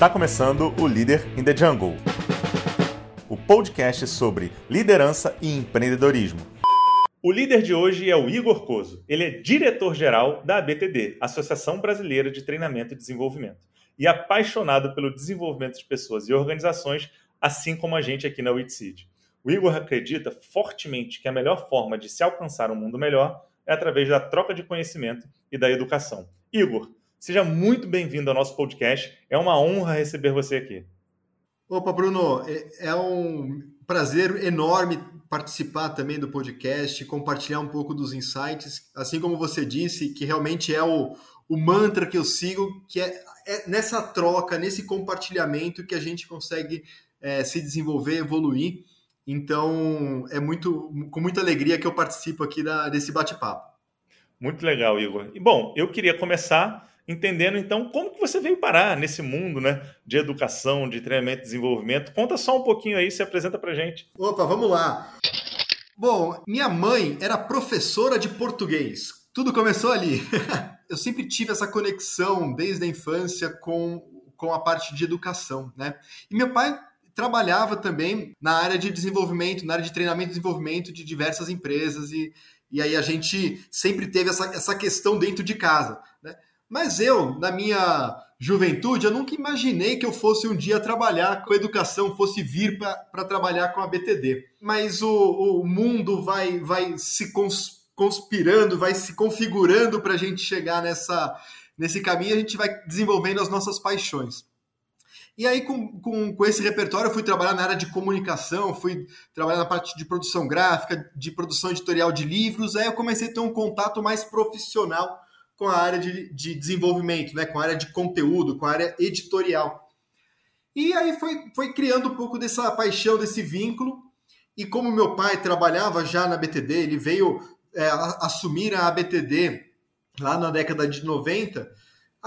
Está começando o Líder in the Jungle, o podcast sobre liderança e empreendedorismo. O líder de hoje é o Igor Coso. Ele é diretor-geral da ABTD, Associação Brasileira de Treinamento e Desenvolvimento, e apaixonado pelo desenvolvimento de pessoas e organizações, assim como a gente aqui na WITSEED. O Igor acredita fortemente que a melhor forma de se alcançar um mundo melhor é através da troca de conhecimento e da educação. Igor, seja muito bem-vindo ao nosso podcast. É uma honra receber você aqui. Opa, Bruno, é, é um prazer enorme participar também do podcast, compartilhar um pouco dos insights, assim como você disse, que realmente é o, o mantra que eu sigo, que é, é nessa troca, nesse compartilhamento que a gente consegue é, se desenvolver, evoluir. Então, é muito com muita alegria que eu participo aqui da, desse bate-papo. Muito legal, Igor. E bom, eu queria começar entendendo então como que você veio parar nesse mundo, né, de educação, de treinamento e desenvolvimento. Conta só um pouquinho aí, se apresenta pra gente. Opa, vamos lá. Bom, minha mãe era professora de português. Tudo começou ali. eu sempre tive essa conexão desde a infância com, com a parte de educação, né? E meu pai trabalhava também na área de desenvolvimento, na área de treinamento e desenvolvimento de diversas empresas, e, e aí a gente sempre teve essa, essa questão dentro de casa. Né? Mas eu, na minha juventude, eu nunca imaginei que eu fosse um dia trabalhar com educação, fosse vir para trabalhar com a BTD. Mas o, o mundo vai, vai se conspirando, vai se configurando para a gente chegar nessa, nesse caminho, a gente vai desenvolvendo as nossas paixões. E aí, com, com, com, esse repertório, eu fui trabalhar na área de comunicação, fui trabalhar na parte de produção gráfica, de produção editorial de livros. Aí eu comecei a ter um contato mais profissional com a área de, de desenvolvimento, né? com a área de conteúdo, com a área editorial. E aí foi, foi criando um pouco dessa paixão, desse vínculo. E como meu pai trabalhava já na BTD, ele veio é, assumir a BTD lá na década de 90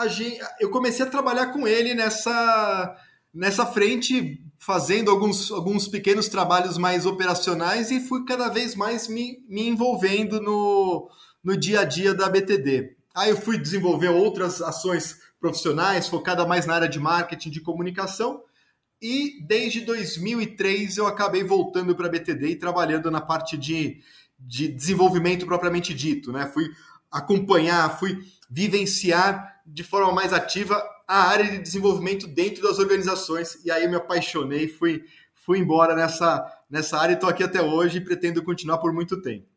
gente, eu comecei a trabalhar com ele nessa, nessa frente, fazendo alguns, alguns pequenos trabalhos mais operacionais e fui cada vez mais me, me envolvendo no, no dia a dia da BTD. Aí eu fui desenvolver outras ações profissionais, focada mais na área de marketing, de comunicação, e desde 2003 eu acabei voltando para a BTD e trabalhando na parte de, de desenvolvimento propriamente dito. Né? Fui acompanhar, fui vivenciar de forma mais ativa a área de desenvolvimento dentro das organizações. E aí me apaixonei, fui, fui embora nessa, nessa área e estou aqui até hoje e pretendo continuar por muito tempo.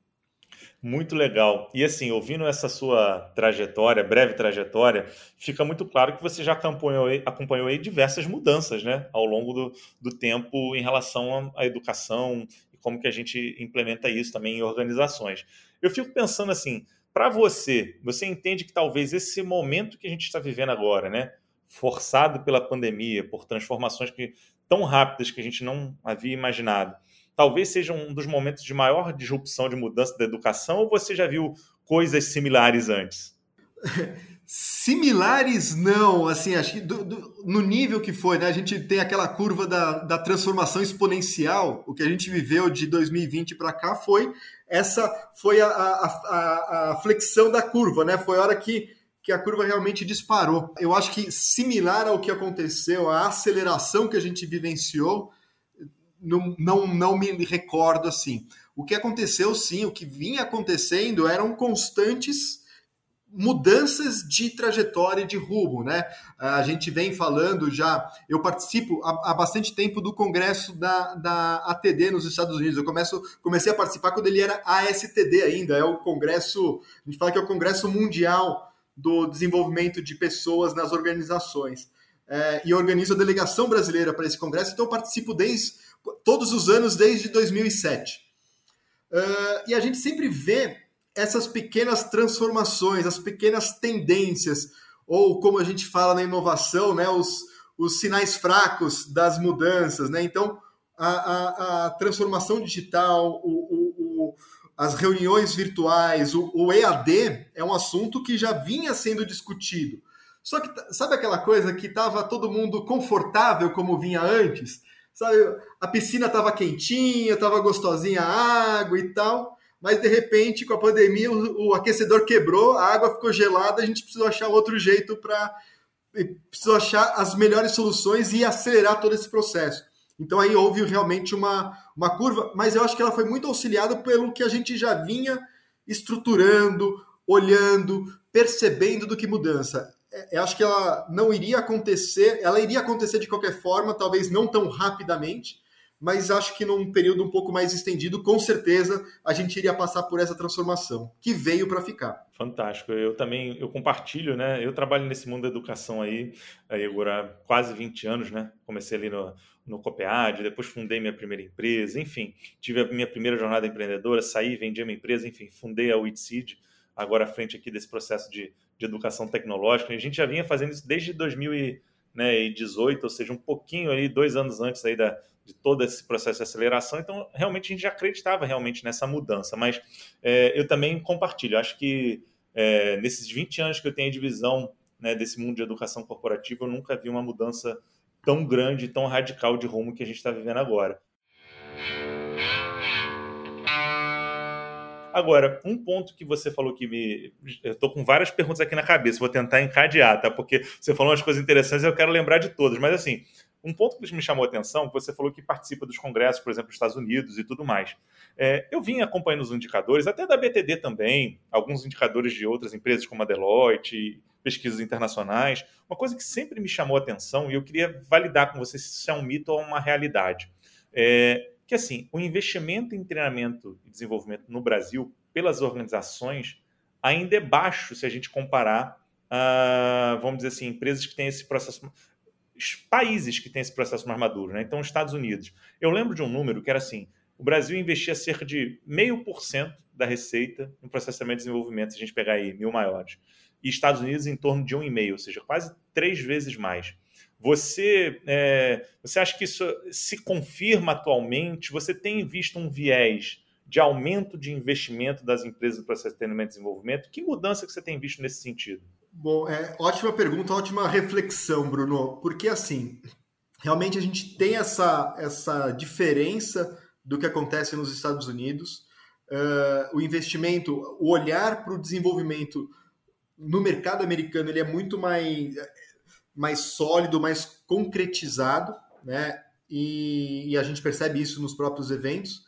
Muito legal. E assim, ouvindo essa sua trajetória, breve trajetória, fica muito claro que você já acompanhou, acompanhou aí diversas mudanças né, ao longo do, do tempo em relação à educação e como que a gente implementa isso também em organizações. Eu fico pensando assim, para você, você entende que talvez esse momento que a gente está vivendo agora, né, forçado pela pandemia, por transformações que, tão rápidas que a gente não havia imaginado, talvez seja um dos momentos de maior disrupção, de mudança da educação, ou você já viu coisas similares antes? Similares não, assim, acho que do, do, no nível que foi, né? A gente tem aquela curva da, da transformação exponencial, o que a gente viveu de 2020 para cá foi essa foi a, a, a, a, flexão da curva, né? Foi a hora que, que a curva realmente disparou. Eu acho que similar ao que aconteceu, a aceleração que a gente vivenciou, não, não, não me recordo assim. O que aconteceu, sim, o que vinha acontecendo eram constantes mudanças de trajetória e de rumo, né? A gente vem falando já, eu participo há, há, bastante tempo do congresso da, da ATD nos Estados Unidos. Eu começo, comecei a participar quando ele era ASTD ainda, é o congresso, a gente fala que é o congresso mundial do desenvolvimento de pessoas nas organizações. É, e organizo a delegação brasileira para esse congresso, então eu participo desde todos os anos desde 2007. Uh, e a gente sempre vê essas pequenas transformações, as pequenas tendências, ou como a gente fala na inovação, né, os, os sinais fracos das mudanças. Né? Então, a, a, a transformação digital, o, o, o, as reuniões virtuais, o, EAD é um assunto que já vinha sendo discutido. Só que, sabe aquela coisa que estava todo mundo confortável como vinha antes? Sabe, a piscina estava quentinha, estava gostosinha a água e tal mas de repente, com a pandemia, o, o aquecedor quebrou, a água ficou gelada, a gente precisou achar outro jeito para precisou achar as melhores soluções e acelerar todo esse processo. Então aí houve realmente uma, uma curva, mas eu acho que ela foi muito auxiliada pelo que a gente já vinha estruturando, olhando, percebendo do que mudança. É, eu acho que ela não iria acontecer, ela iria acontecer de qualquer forma, talvez não tão rapidamente, mas acho que num período um pouco mais estendido, com certeza a gente iria passar por essa transformação, que veio para ficar. Fantástico. Eu também eu compartilho, né? Eu trabalho nesse mundo da educação aí, agora quase 20 anos, né? Comecei ali no, no Copead, depois fundei minha primeira empresa, enfim, tive a minha primeira jornada empreendedora, saí, vendi a minha empresa, enfim, fundei a WITSEED, agora à frente aqui desse processo de, de educação tecnológica. A gente já vinha fazendo isso desde 2018, ou seja, um pouquinho aí, dois anos antes aí da, de todo esse processo de aceleração. Então, realmente, a gente já acreditava realmente nessa mudança. Mas é, eu também compartilho. Acho que é, nesses 20 anos que eu tenho de visão né, desse mundo de educação corporativa, eu nunca vi uma mudança tão grande, tão radical de rumo que a gente está vivendo agora. Agora, um ponto que você falou que me. Eu estou com várias perguntas aqui na cabeça, vou tentar encadear, tá? Porque você falou umas coisas interessantes e eu quero lembrar de todas. Mas, assim, um ponto que me chamou a atenção, você falou que participa dos congressos, por exemplo, dos Estados Unidos e tudo mais. É, eu vim acompanhando os indicadores, até da BTD também, alguns indicadores de outras empresas como a Deloitte, pesquisas internacionais. Uma coisa que sempre me chamou a atenção e eu queria validar com você se isso é um mito ou uma realidade. É que assim, o investimento em treinamento e desenvolvimento no Brasil pelas organizações ainda é baixo se a gente comparar, uh, vamos dizer assim, empresas que têm esse processo países que têm esse processo mais maduro, né? Então, Estados Unidos. Eu lembro de um número que era assim: o Brasil investia cerca de meio por cento da receita no processamento e desenvolvimento, se a gente pegar aí mil maiores. E Estados Unidos em torno de um e meio, ou seja, quase três vezes mais. Você, é, você acha que isso se confirma atualmente? Você tem visto um viés de aumento de investimento das empresas de treinamento e desenvolvimento? Que mudança que você tem visto nesse sentido? Bom, é, ótima pergunta, ótima reflexão, Bruno, porque assim, realmente a gente tem essa, essa diferença do que acontece nos Estados Unidos. Uh, o investimento, o olhar para o desenvolvimento no mercado americano ele é muito mais, mais sólido, mais concretizado, né? E, e, a gente percebe isso nos próprios eventos.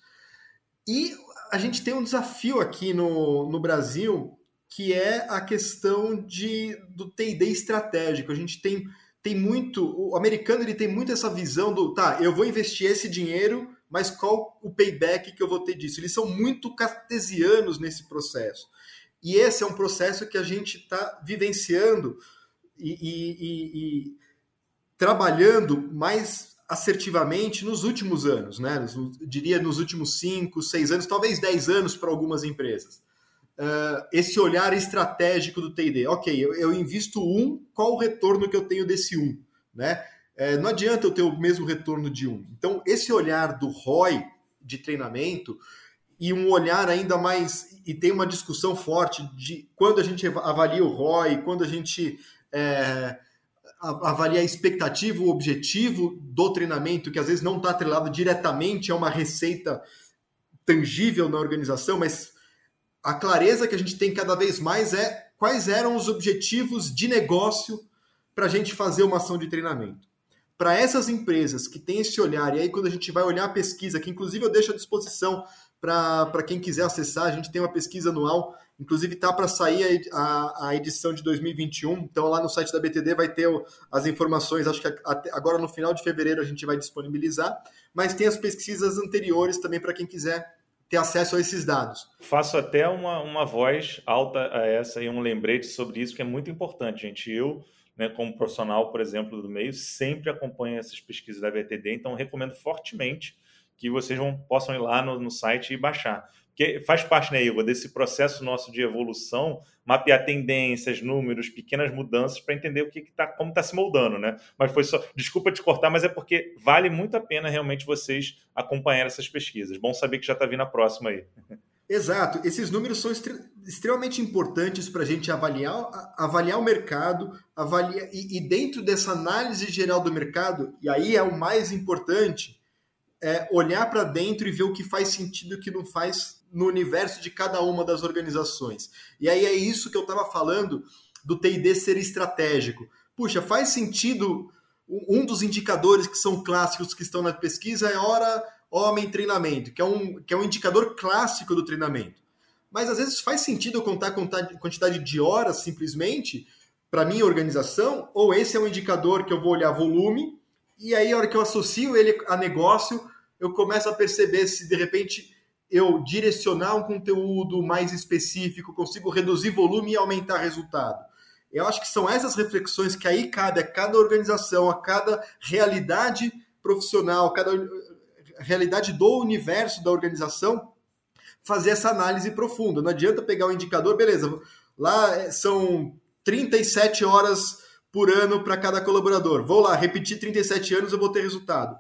E a gente tem um desafio aqui no, no Brasil que é a questão de, do T&D estratégico. A gente tem, tem muito... O americano ele tem muito essa visão do, tá, eu vou investir esse dinheiro, mas qual o payback que eu vou ter disso? Eles são muito cartesianos nesse processo. E esse é um processo que a gente está vivenciando e, e, e, trabalhando mais assertivamente nos últimos anos, né? Diria nos últimos cinco, seis anos, talvez dez anos para algumas empresas uh, esse olhar estratégico do TD. Ok, eu, eu, invisto um, qual o retorno que eu tenho desse um? Né? Uh, não adianta eu ter o mesmo retorno de um. Então, esse olhar do ROI de treinamento e um olhar ainda mais. E tem uma discussão forte de quando a gente avalia o ROI, quando a gente. É, avalia a expectativa, o objetivo do treinamento, que às vezes não está atrelado diretamente a uma receita tangível na organização, mas a clareza que a gente tem cada vez mais é quais eram os objetivos de negócio para a gente fazer uma ação de treinamento. Para essas empresas que têm esse olhar, e aí quando a gente vai olhar a pesquisa, que inclusive eu deixo à disposição para quem quiser acessar, a gente tem uma pesquisa anual, inclusive está para sair a, a, edição de 2021, então lá no site da BTD vai ter as informações, acho que agora no final de fevereiro a gente vai disponibilizar, mas tem as pesquisas anteriores também para quem quiser ter acesso a esses dados. Faço até uma, uma voz alta a essa e um lembrete sobre isso, que é muito importante, gente. Eu, né, como profissional, por exemplo, do meio, sempre acompanho essas pesquisas da VTD, então recomendo fortemente que vocês vão, possam ir lá no, no site e baixar que faz parte, né, Igor, desse processo nosso de evolução, mapear tendências, números, pequenas mudanças para entender o que, que tá, como está se moldando, né? Mas foi só, desculpa te cortar, mas é porque vale muito a pena realmente vocês acompanhar essas pesquisas. Bom saber que já está vindo a próxima aí. Exato, esses números são extremamente importantes para a gente avaliar, avaliar o mercado, avaliar e, e dentro dessa análise geral do mercado, e aí é o mais importante, é olhar para dentro e ver o que faz sentido e o que não faz no universo de cada uma das organizações. E aí é isso que eu estava falando do TD ser estratégico. puxa, faz sentido um dos indicadores que são clássicos que estão na pesquisa é hora homem treinamento, que é um, que é um indicador clássico do treinamento. Mas às vezes faz sentido eu contar a quantidade de horas simplesmente para minha organização, ou esse é um indicador que eu vou olhar volume, e aí a hora que eu associo ele a negócio, eu começo a perceber se de repente eu direcionar um conteúdo mais específico, consigo reduzir volume e aumentar resultado. Eu acho que são essas reflexões que aí cabe a cada organização, a cada realidade profissional, cada realidade do universo da organização, fazer essa análise profunda. Não adianta pegar o um indicador, beleza, lá é, são 37 horas por ano para cada colaborador. Vou lá, repetir 37 anos, eu vou ter resultado.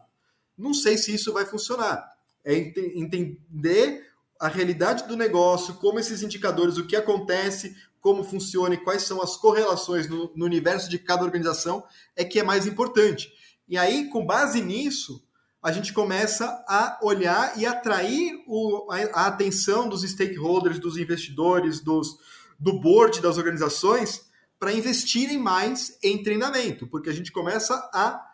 Não sei se isso vai funcionar. É entender a realidade do negócio, como esses indicadores, o que acontece, como funciona e quais são as correlações no, no universo de cada organização é que é mais importante. E aí, com base nisso, a gente começa a olhar e atrair o, a, a, atenção dos stakeholders, dos investidores, dos, do board das organizações para investirem mais em treinamento, porque a gente começa a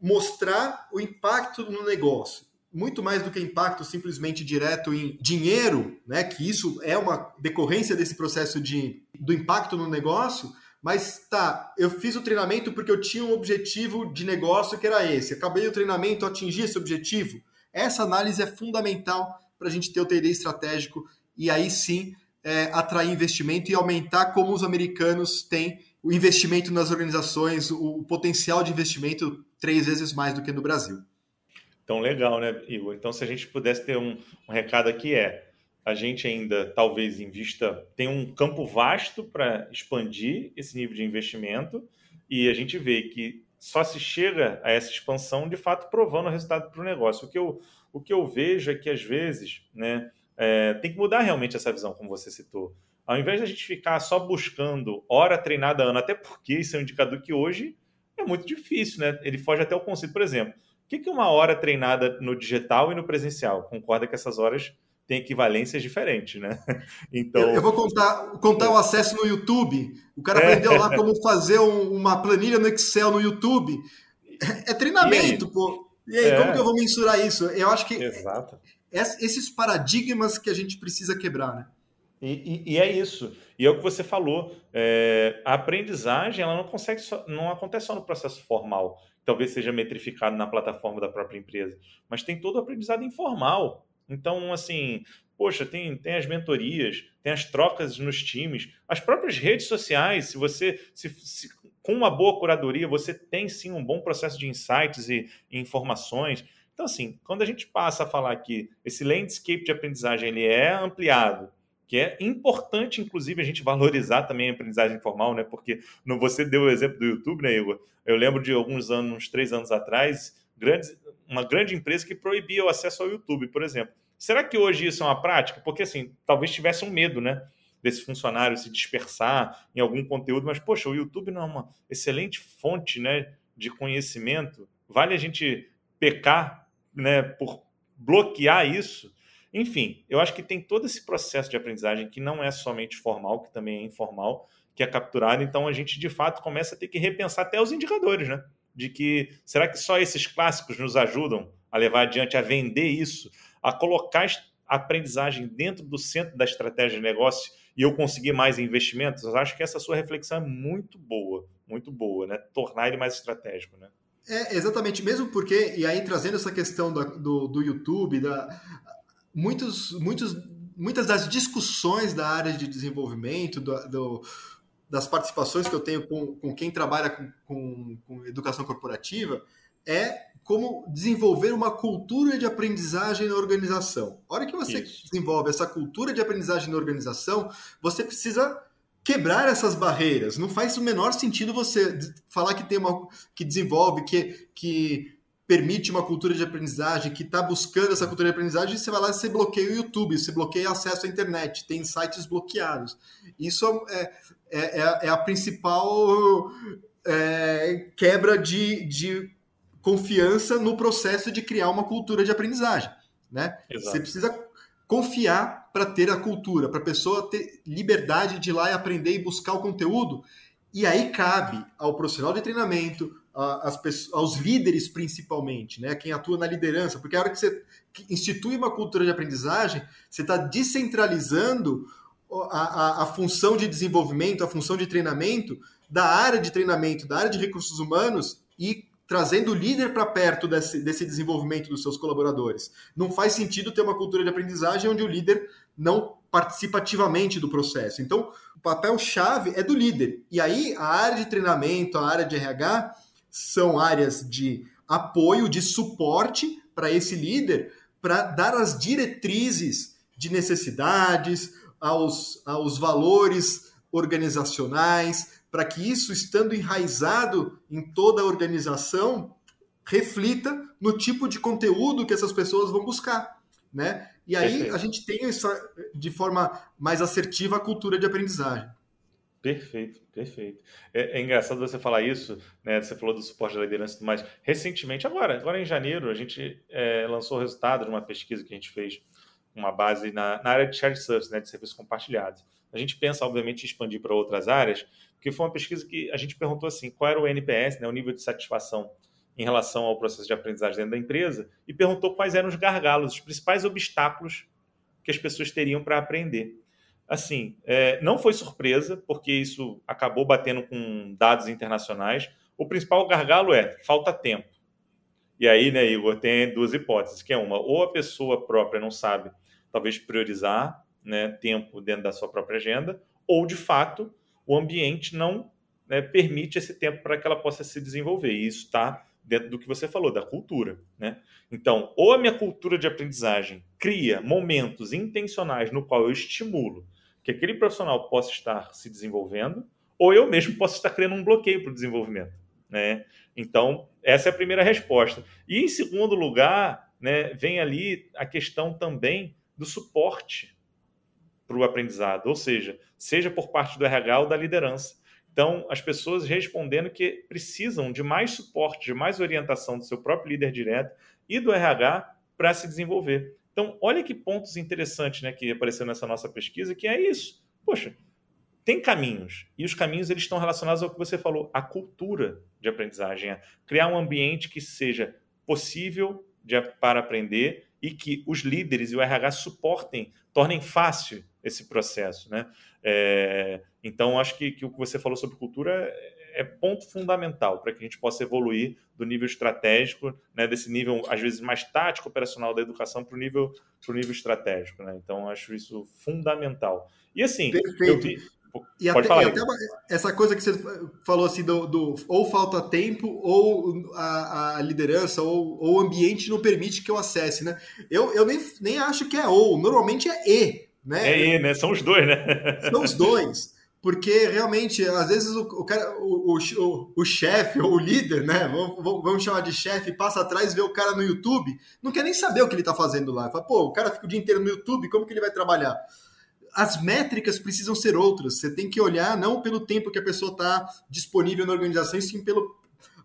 mostrar o impacto no negócio muito mais do que impacto simplesmente direto em dinheiro, né, que isso é uma decorrência desse processo de, do impacto no negócio, mas tá, eu fiz o treinamento porque eu tinha um objetivo de negócio que era esse. Acabei o treinamento, atingi esse objetivo. Essa análise é fundamental para a gente ter o TD estratégico e aí sim é, atrair investimento e aumentar como os americanos têm o investimento nas organizações, o, o potencial de investimento três vezes mais do que no Brasil. Então, legal, né, Igor? Então, se a gente pudesse ter um, um recado aqui é a gente ainda talvez invista, tem um campo vasto para expandir esse nível de investimento e a gente vê que só se chega a essa expansão de fato provando o resultado para o negócio. O que, eu, o que eu vejo é que às vezes né, é, tem que mudar realmente essa visão, como você citou. Ao invés de a gente ficar só buscando hora treinada ano, até porque isso é um indicador que hoje é muito difícil, né? Ele foge até o conceito. Por exemplo, o que é uma hora treinada no digital e no presencial? Concorda que essas horas têm equivalências diferentes, né? Então. Eu, eu vou contar, contar o acesso no YouTube. O cara é. aprendeu lá como fazer um, uma planilha no Excel no YouTube. É treinamento, e pô. E aí, é. como que eu vou mensurar isso? Eu acho que Exato. esses paradigmas que a gente precisa quebrar, né? E, e, e, é isso. E é o que você falou. É, a aprendizagem ela não consegue só, não acontece só no processo formal talvez seja metrificado na plataforma da própria empresa, mas tem todo o aprendizado informal. Então, assim, poxa, tem, tem as mentorias, tem as trocas nos times, as próprias redes sociais. Se você, se, se, com uma boa curadoria, você tem sim um bom processo de insights e, e informações. Então, assim, quando a gente passa a falar que esse landscape de aprendizagem ele é ampliado, que é importante, inclusive, a gente valorizar também a aprendizagem informal, né? Porque no, você deu o exemplo do YouTube, né, Igor? Eu lembro de alguns anos, uns três anos atrás, grandes, uma grande empresa que proibia o acesso ao YouTube, por exemplo. Será que hoje isso é uma prática? Porque, assim, talvez tivesse um medo, né? Desse funcionário se dispersar em algum conteúdo, mas, poxa, o YouTube não é uma excelente fonte né, de conhecimento. Vale a gente pecar né, por bloquear isso enfim, eu acho que tem todo esse processo de aprendizagem que não é somente formal, que também é informal, que é capturado. Então a gente de fato começa a ter que repensar até os indicadores, né? De que será que só esses clássicos nos ajudam a levar adiante, a vender isso, a colocar a aprendizagem dentro do centro da estratégia de negócio e eu conseguir mais investimentos? Eu acho que essa sua reflexão é muito boa, muito boa, né? Tornar ele mais estratégico, né? É, exatamente, mesmo porque, e aí trazendo essa questão do, do, do YouTube, da, muitos, muitos, muitas das discussões da área de desenvolvimento, do, do, das participações que eu tenho com, com quem trabalha com, com, com educação corporativa, é como desenvolver uma cultura de aprendizagem na organização. A hora que você Isso. desenvolve essa cultura de aprendizagem na organização, você precisa quebrar essas barreiras. Não faz o menor sentido você falar que tem uma que desenvolve, que, que permite uma cultura de aprendizagem, que está buscando essa cultura de aprendizagem, você vai lá e você bloqueia o YouTube, você bloqueia acesso à internet, tem sites bloqueados. Isso é, é, é, é a principal é, quebra de, de confiança no processo de criar uma cultura de aprendizagem. Né? Você precisa confiar para ter a cultura, para a pessoa ter liberdade de ir lá e aprender e buscar o conteúdo E aí cabe ao profissional de treinamento, aos líderes principalmente, né? quem atua na liderança, porque a hora que você institui uma cultura de aprendizagem, você está descentralizando a, a, a, função de desenvolvimento, a função de treinamento da área de treinamento, da área de recursos humanos e trazendo o líder para perto desse, desse desenvolvimento dos seus colaboradores. Não faz sentido ter uma cultura de aprendizagem onde o líder não participa ativamente do processo. Então, o papel-chave é do líder. E aí, a área de treinamento, a área de RH, são áreas de apoio, de suporte para esse líder, para dar as diretrizes de necessidades, aos, aos valores organizacionais, para que isso, estando enraizado em toda a organização, reflita no tipo de conteúdo que essas pessoas vão buscar, né? E aí Perfeito. a gente tem essa, de forma mais assertiva a cultura de aprendizagem. Perfeito, perfeito. É, é, engraçado você falar isso, né? Você falou do suporte da liderança e tudo mais. Recentemente, agora, agora em janeiro, a gente é, lançou o resultado de uma pesquisa que a gente fez, uma base na, na área de shared service, né? De serviços compartilhados. A gente pensa, obviamente, em expandir para outras áreas, porque foi uma pesquisa que a gente perguntou assim, qual era o NPS, né? O nível de satisfação em relação ao processo de aprendizagem dentro da empresa, e perguntou quais eram os gargalos, os principais obstáculos que as pessoas teriam para aprender assim, é, não foi surpresa, porque isso acabou batendo com dados internacionais. O principal gargalo é falta tempo. E aí, né, Igor, tem duas hipóteses, que é uma, ou a pessoa própria não sabe, talvez, priorizar né, tempo dentro da sua própria agenda, ou, de fato, o ambiente não né, permite esse tempo para que ela possa se desenvolver. E isso está dentro do que você falou, da cultura. Né? Então, ou a minha cultura de aprendizagem cria momentos intencionais no qual eu estimulo que aquele profissional possa estar se desenvolvendo, ou eu mesmo posso estar criando um bloqueio para o desenvolvimento. Né? Então, essa é a primeira resposta. E, em segundo lugar, né, vem ali a questão também do suporte para o aprendizado, ou seja, seja por parte do RH ou da liderança. Então, as pessoas respondendo que precisam de mais suporte, de mais orientação do seu próprio líder direto e do RH para se desenvolver. Então, olha que pontos interessantes né, que apareceram nessa nossa pesquisa, que é isso. Poxa, tem caminhos, e os caminhos eles estão relacionados ao que você falou, a cultura de aprendizagem, é criar um ambiente que seja possível de, para aprender e que os líderes e o RH suportem, tornem fácil esse processo. Né? É, então, acho que, que o que você falou sobre cultura é ponto fundamental para que a gente possa evoluir do nível estratégico, né, desse nível, às vezes, mais tático, operacional da educação para o nível, nível estratégico. Né? Então, acho isso fundamental. E assim, Perfeito. vi. E até, e até essa coisa que você falou assim do, do ou falta tempo ou a, a liderança ou, ou, o ambiente não permite que eu acesse, né? Eu, eu nem, nem acho que é ou, normalmente é e, né? É né? São os dois, né? São os dois porque realmente, às vezes, o, o, cara, o, o, o chefe ou o líder, né? Vamos, vamos chamar de chefe, passa atrás, vê o cara no YouTube, não quer nem saber o que ele está fazendo lá. Fala, pô, o cara fica o dia inteiro no YouTube, como que ele vai trabalhar? As métricas precisam ser outras. Você tem que olhar não pelo tempo que a pessoa está disponível na organização, sim pelo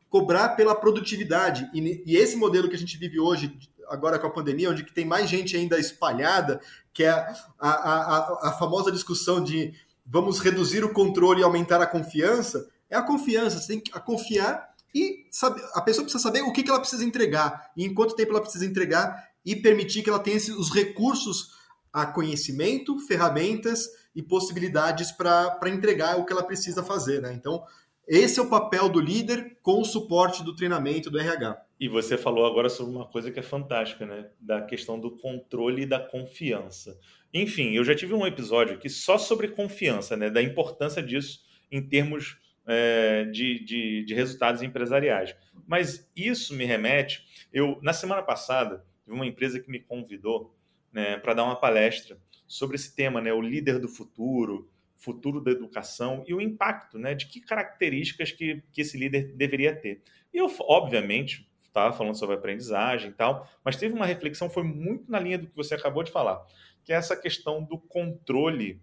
cobrar pela produtividade. E, e esse modelo que a gente vive hoje, agora com a pandemia, onde tem mais gente ainda espalhada, que é a, a, a, famosa discussão de vamos reduzir o controle e aumentar a confiança, é a confiança. Você tem que confiar e saber, a pessoa precisa saber o que, que ela precisa entregar e em quanto tempo ela precisa entregar e permitir que ela tenha os recursos a conhecimento, ferramentas e possibilidades para entregar o que ela precisa fazer. Né? Então, esse é o papel do líder com o suporte do treinamento do RH. E você falou agora sobre uma coisa que é fantástica, né? Da questão do controle e da confiança. Enfim, eu já tive um episódio aqui só sobre confiança, né? Da importância disso em termos é, de, de, de, resultados empresariais. Mas isso me remete. Eu, na semana passada, tive uma empresa que me convidou né, para dar uma palestra sobre esse tema, né? O líder do futuro, futuro da educação e o impacto, né? De que características que, que esse líder deveria ter. E eu, obviamente, estava falando sobre aprendizagem e tal, mas teve uma reflexão, foi muito na linha do que você acabou de falar que é essa questão do controle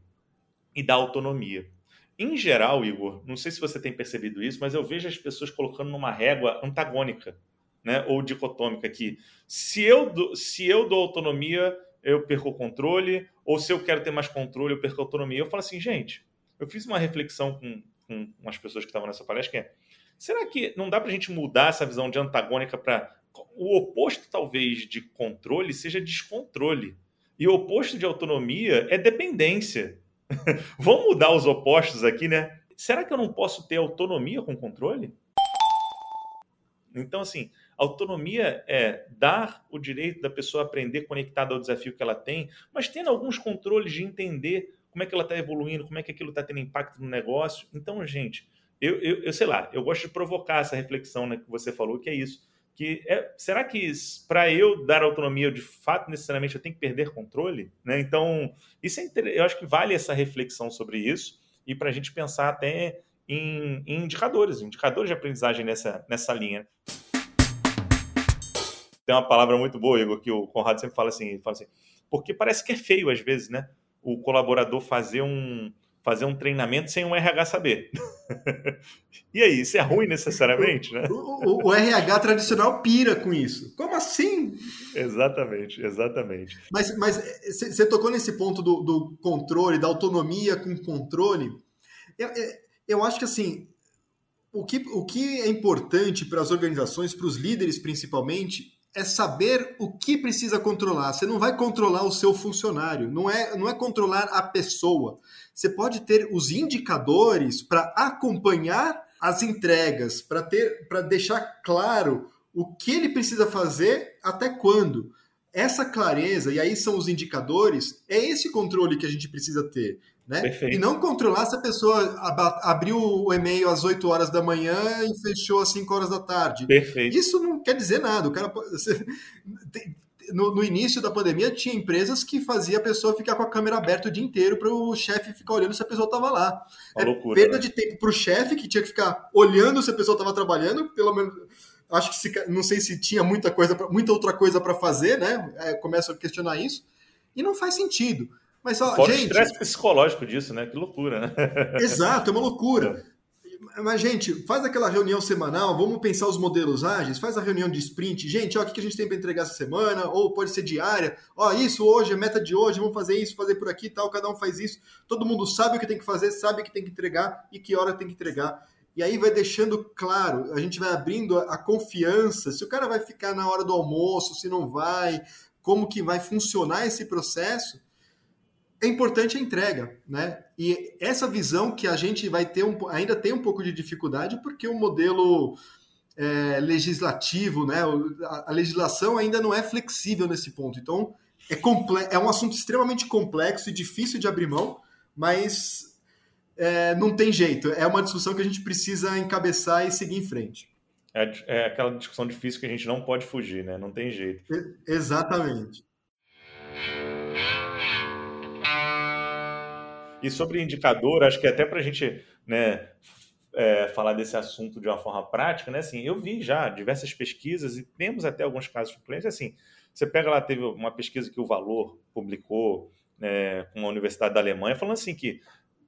e da autonomia. Em geral, Igor, não sei se você tem percebido isso, mas eu vejo as pessoas colocando numa régua antagônica, né, ou dicotômica aqui. Se eu, do, se eu dou autonomia, eu perco o controle, ou se eu quero ter mais controle, eu perco a autonomia. Eu falo assim, gente, eu fiz uma reflexão com, com as pessoas que estavam nessa palestra, que é, será que não dá para a gente mudar essa visão de antagônica para o oposto, talvez, de controle seja descontrole. E o oposto de autonomia é dependência. Vamos mudar os opostos aqui, né? Será que eu não posso ter autonomia com controle? Então, assim, autonomia é dar o direito da pessoa aprender conectada ao desafio que ela tem, mas tendo alguns controles de entender como é que ela está evoluindo, como é que aquilo está tendo impacto no negócio. Então, gente, eu, eu, eu, sei lá, eu gosto de provocar essa reflexão né, que você falou, que é isso. Que é, será que para eu dar autonomia, eu, de fato, necessariamente, eu tenho que perder controle? Né? Então, isso é, eu acho que vale essa reflexão sobre isso e para a gente pensar até em, em, indicadores, indicadores de aprendizagem nessa, nessa linha. Tem uma palavra muito boa, Igor, que o Conrado sempre fala assim, fala assim, porque parece que é feio às vezes, né? O colaborador fazer um, fazer um treinamento sem um RH saber. e aí, isso é ruim necessariamente, né? O, o, o, RH tradicional pira com isso. Como assim? Exatamente, exatamente. Mas você tocou nesse ponto do, do, controle, da autonomia com controle. Eu, eu acho que assim, o que, o que é importante para as organizações, para os líderes principalmente, é saber o que precisa controlar. Você não vai controlar o seu funcionário, não é, não é controlar a pessoa. Você pode ter os indicadores para acompanhar as entregas, para ter, para deixar claro o que ele precisa fazer até quando. Essa clareza, e aí são os indicadores, é esse controle que a gente precisa ter. Né? E não controlar se a pessoa abriu o e-mail às 8 horas da manhã e fechou às 5 horas da tarde. Perfeito. Isso não quer dizer nada. O cara no, no, início da pandemia tinha empresas que fazia a pessoa ficar com a câmera aberta o dia inteiro para o chefe ficar olhando se a pessoa estava lá. Uma é loucura, perda né? de tempo para o chefe que tinha que ficar olhando se a pessoa estava trabalhando, pelo menos acho que se, não sei se tinha muita coisa, muita outra coisa para fazer, né? É, começo a questionar isso e não faz sentido. Mas, ó, Fora gente... o estresse psicológico disso, né? Que loucura, né? Exato, é uma loucura. Mas, gente, faz aquela reunião semanal, vamos pensar os modelos ágeis, faz a reunião de sprint. Gente, ó, o que a gente tem para entregar essa semana? Ou pode ser diária. Ó, isso hoje, é meta de hoje, vamos fazer isso, fazer por aqui tal, cada um faz isso. Todo mundo sabe o que tem que fazer, sabe o que tem que entregar e que hora tem que entregar. E aí vai deixando claro, a gente vai abrindo a confiança, se o cara vai ficar na hora do almoço, se não vai, como que vai funcionar esse processo é importante a entrega, né? E essa visão que a gente vai ter um, ainda tem um pouco de dificuldade porque o modelo é, legislativo, né? A, a, legislação ainda não é flexível nesse ponto. Então é, é um assunto extremamente complexo e difícil de abrir mão, mas é, não tem jeito. É uma discussão que a gente precisa encabeçar e seguir em frente. É, é aquela discussão difícil que a gente não pode fugir, né? Não tem jeito. exatamente. E sobre indicador, acho que até para a gente né, é, falar desse assunto de uma forma prática, né? Assim, eu vi já diversas pesquisas e temos até alguns casos de clientes. Assim, você pega lá, teve uma pesquisa que o Valor publicou né, com uma universidade da Alemanha, falando assim que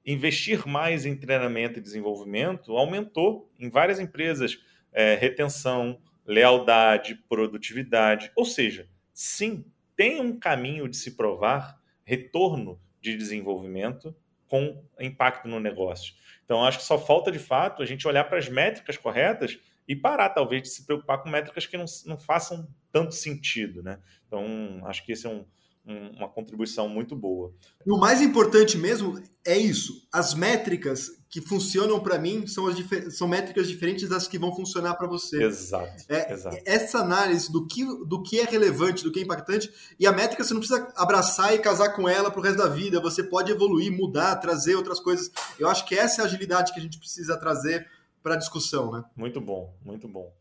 investir mais em treinamento e desenvolvimento aumentou em várias empresas é, retenção, lealdade, produtividade. Ou seja, sim, tem um caminho de se provar retorno de desenvolvimento com impacto no negócio. Então, acho que só falta, de fato, a gente olhar para as métricas corretas e parar, talvez, de se preocupar com métricas que não, não façam tanto sentido. Né? Então, acho que esse é um, um, uma contribuição muito boa. E o mais importante mesmo é isso. As métricas que funcionam para mim são, as são métricas diferentes das que vão funcionar para você. Exato, é, exato. Essa análise do que, do que é relevante, do que é impactante, e a métrica você não precisa abraçar e casar com ela para o resto da vida. Você pode evoluir, mudar, trazer outras coisas. Eu acho que essa é a agilidade que a gente precisa trazer para a discussão. Né? Muito bom, muito bom.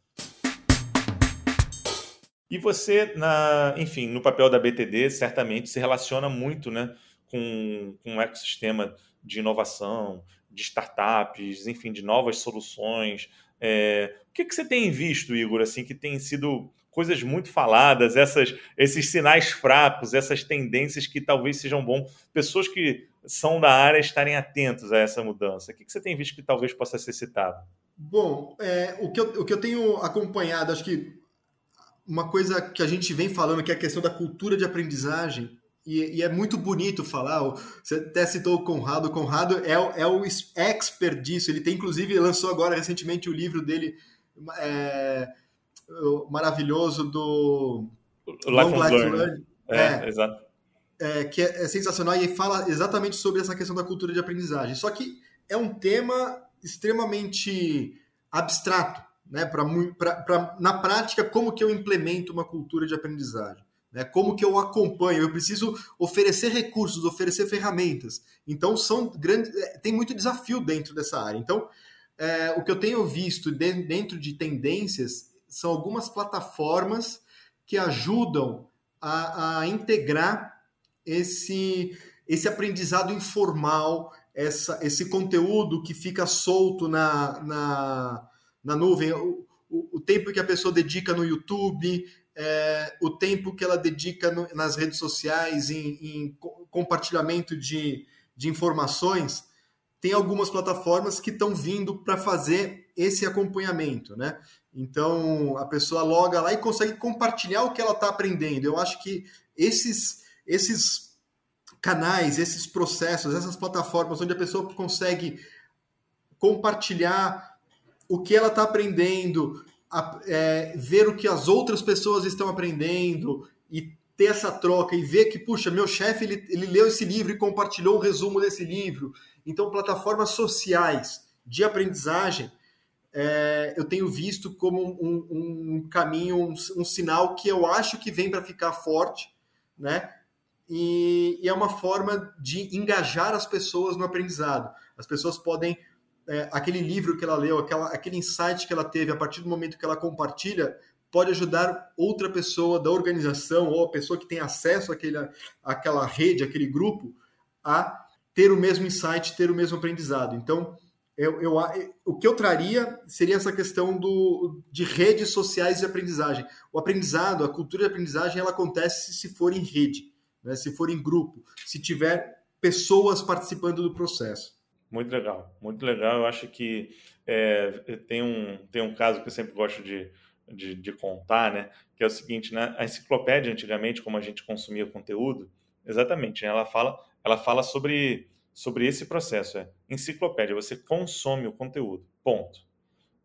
E você, na, enfim, no papel da BTD, certamente se relaciona muito né, com, com um ecossistema de inovação, de startups, enfim, de novas soluções. É, o que, que você tem visto, Igor, assim, que tem sido coisas muito faladas, essas, esses sinais fracos, essas tendências que talvez sejam bom, pessoas que são da área estarem atentos a essa mudança. O que, que você tem visto que talvez possa ser citado? Bom, é, o, que eu, o que eu tenho acompanhado, acho que uma coisa que a gente vem falando, que é a questão da cultura de aprendizagem, e, e, é muito bonito falar. Você até citou o Conrado. O Conrado é, é o expert disso. Ele tem, inclusive, lançou agora recentemente o livro dele é, maravilhoso do o Life Long Life Learning. Learning. É, é, exato. É, que é, é sensacional e fala exatamente sobre essa questão da cultura de aprendizagem. Só que é um tema extremamente abstrato, né? Pra, pra, pra, na prática, como que eu implemento uma cultura de aprendizagem? Né? Como que eu acompanho? Eu preciso oferecer recursos, oferecer ferramentas. Então, são grandes, é, tem muito desafio dentro dessa área. Então, é, o que eu tenho visto dentro de tendências são algumas plataformas que ajudam a, a integrar esse, esse aprendizado informal, essa, esse conteúdo que fica solto na, na, na nuvem, o, o, o tempo que a pessoa dedica no YouTube, é, o tempo que ela dedica no, nas redes sociais em, em compartilhamento de, de informações, tem algumas plataformas que estão vindo para fazer esse acompanhamento, né? Então a pessoa loga lá e consegue compartilhar o que ela está aprendendo. Eu acho que esses, esses canais, esses processos, essas plataformas onde a pessoa consegue compartilhar o que ela está aprendendo, a, é, ver o que as outras pessoas estão aprendendo e ter essa troca e ver que, puxa, meu chefe ele, ele leu esse livro e compartilhou o resumo desse livro. Então, plataformas sociais de aprendizagem é, eu tenho visto como um, um caminho, um, um, sinal que eu acho que vem para ficar forte, né? E, e, é uma forma de engajar as pessoas no aprendizado. As pessoas podem é, aquele livro que ela leu, aquela, aquele insight que ela teve a partir do momento que ela compartilha, pode ajudar outra pessoa da organização ou a pessoa que tem acesso àquele, àquela rede, àquele grupo, a ter o mesmo insight, ter o mesmo aprendizado. Então, eu, eu, o que eu traria seria essa questão do, de redes sociais de aprendizagem. O aprendizado, a cultura de aprendizagem, ela acontece se for em rede, né? se for em grupo, se tiver pessoas participando do processo. Muito legal, muito legal. Eu acho que é, tem, um, tem um caso que eu sempre gosto de, de, de, contar, né? Que é o seguinte, né? A enciclopédia, antigamente, como a gente consumia conteúdo, exatamente, né, ela fala, ela fala sobre, sobre esse processo. É enciclopédia, você consome o conteúdo, ponto.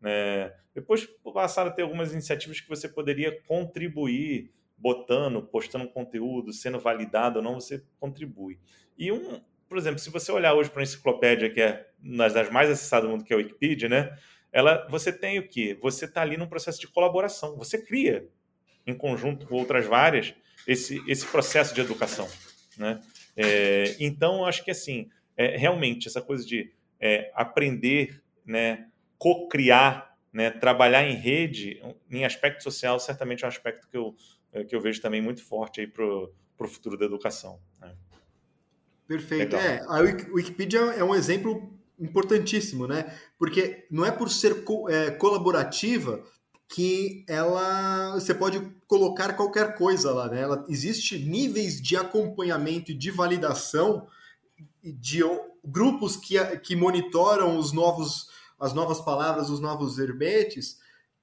É, depois passaram a ter algumas iniciativas que você poderia contribuir, botando, postando conteúdo, sendo validado ou não, você contribui. E um, por exemplo, se você olhar hoje para a enciclopédia, que é uma das mais acessadas do mundo, que é a Wikipedia, né? Ela, você tem o quê? Você está ali num processo de colaboração. Você cria, em conjunto com outras várias, esse, esse processo de educação, né? É, então, acho que assim, é, realmente essa coisa de é, aprender, né, co-criar, né, trabalhar em rede, em aspecto social, certamente é um aspecto que eu, que eu vejo também muito forte aí para o futuro da educação. Né? Perfeito. É, a Wikipedia é um exemplo importantíssimo, né? Porque não é por ser co é, colaborativa que ela você pode colocar qualquer coisa lá, né? Ela, existe níveis de acompanhamento e de validação de grupos que, que monitoram os novos as novas palavras, os novos verbetes,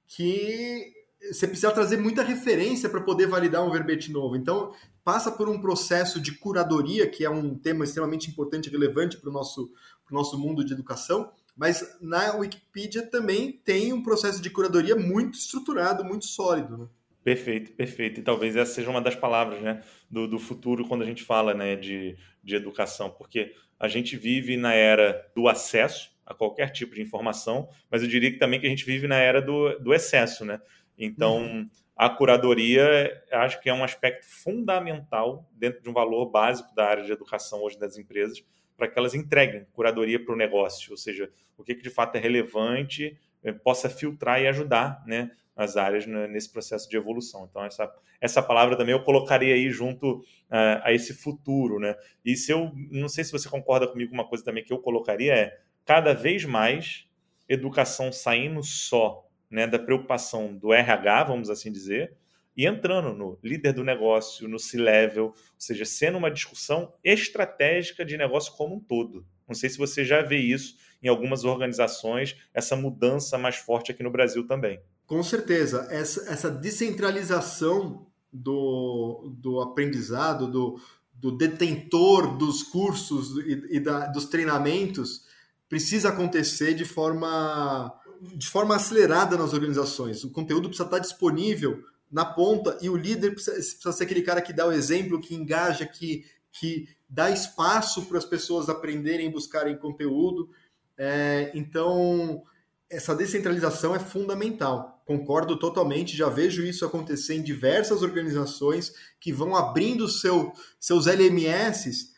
que você precisa trazer muita referência para poder validar um verbete novo. Então, passa por um processo de curadoria, que é um tema extremamente importante e relevante para o nosso, nosso mundo de educação, mas na Wikipedia também tem um processo de curadoria muito estruturado, muito sólido. Né? Perfeito, perfeito. E talvez essa seja uma das palavras né, do, do futuro quando a gente fala né, de, de educação, porque a gente vive na era do acesso a qualquer tipo de informação, mas eu diria que também que a gente vive na era do, do excesso, né? Então, uhum a curadoria acho que é um aspecto fundamental dentro de um valor básico da área de educação hoje das empresas para que elas entreguem curadoria para o negócio, ou seja, o que, que de fato é relevante, eh, possa filtrar e ajudar né, as áreas nesse processo de evolução. Então, essa, essa palavra também eu colocaria aí junto uh, a esse futuro. Né? E se eu, não sei se você concorda comigo, uma coisa também que eu colocaria é cada vez mais educação saindo só né, da preocupação do RH, vamos assim dizer, e entrando no líder do negócio, no C-level, ou seja, sendo uma discussão estratégica de negócio como um todo. Não sei se você já vê isso em algumas organizações, essa mudança mais forte aqui no Brasil também. Com certeza, essa, essa descentralização do, do aprendizado, do, do detentor dos cursos e, e da, dos treinamentos precisa acontecer de forma, de forma acelerada nas organizações. O conteúdo precisa estar disponível na ponta e o líder precisa, precisa ser aquele cara que dá o exemplo, que engaja, que, que dá espaço para as pessoas aprenderem, buscarem conteúdo. É, então, essa descentralização é fundamental. Concordo totalmente, já vejo isso acontecer em diversas organizações que vão abrindo seu, seus LMS.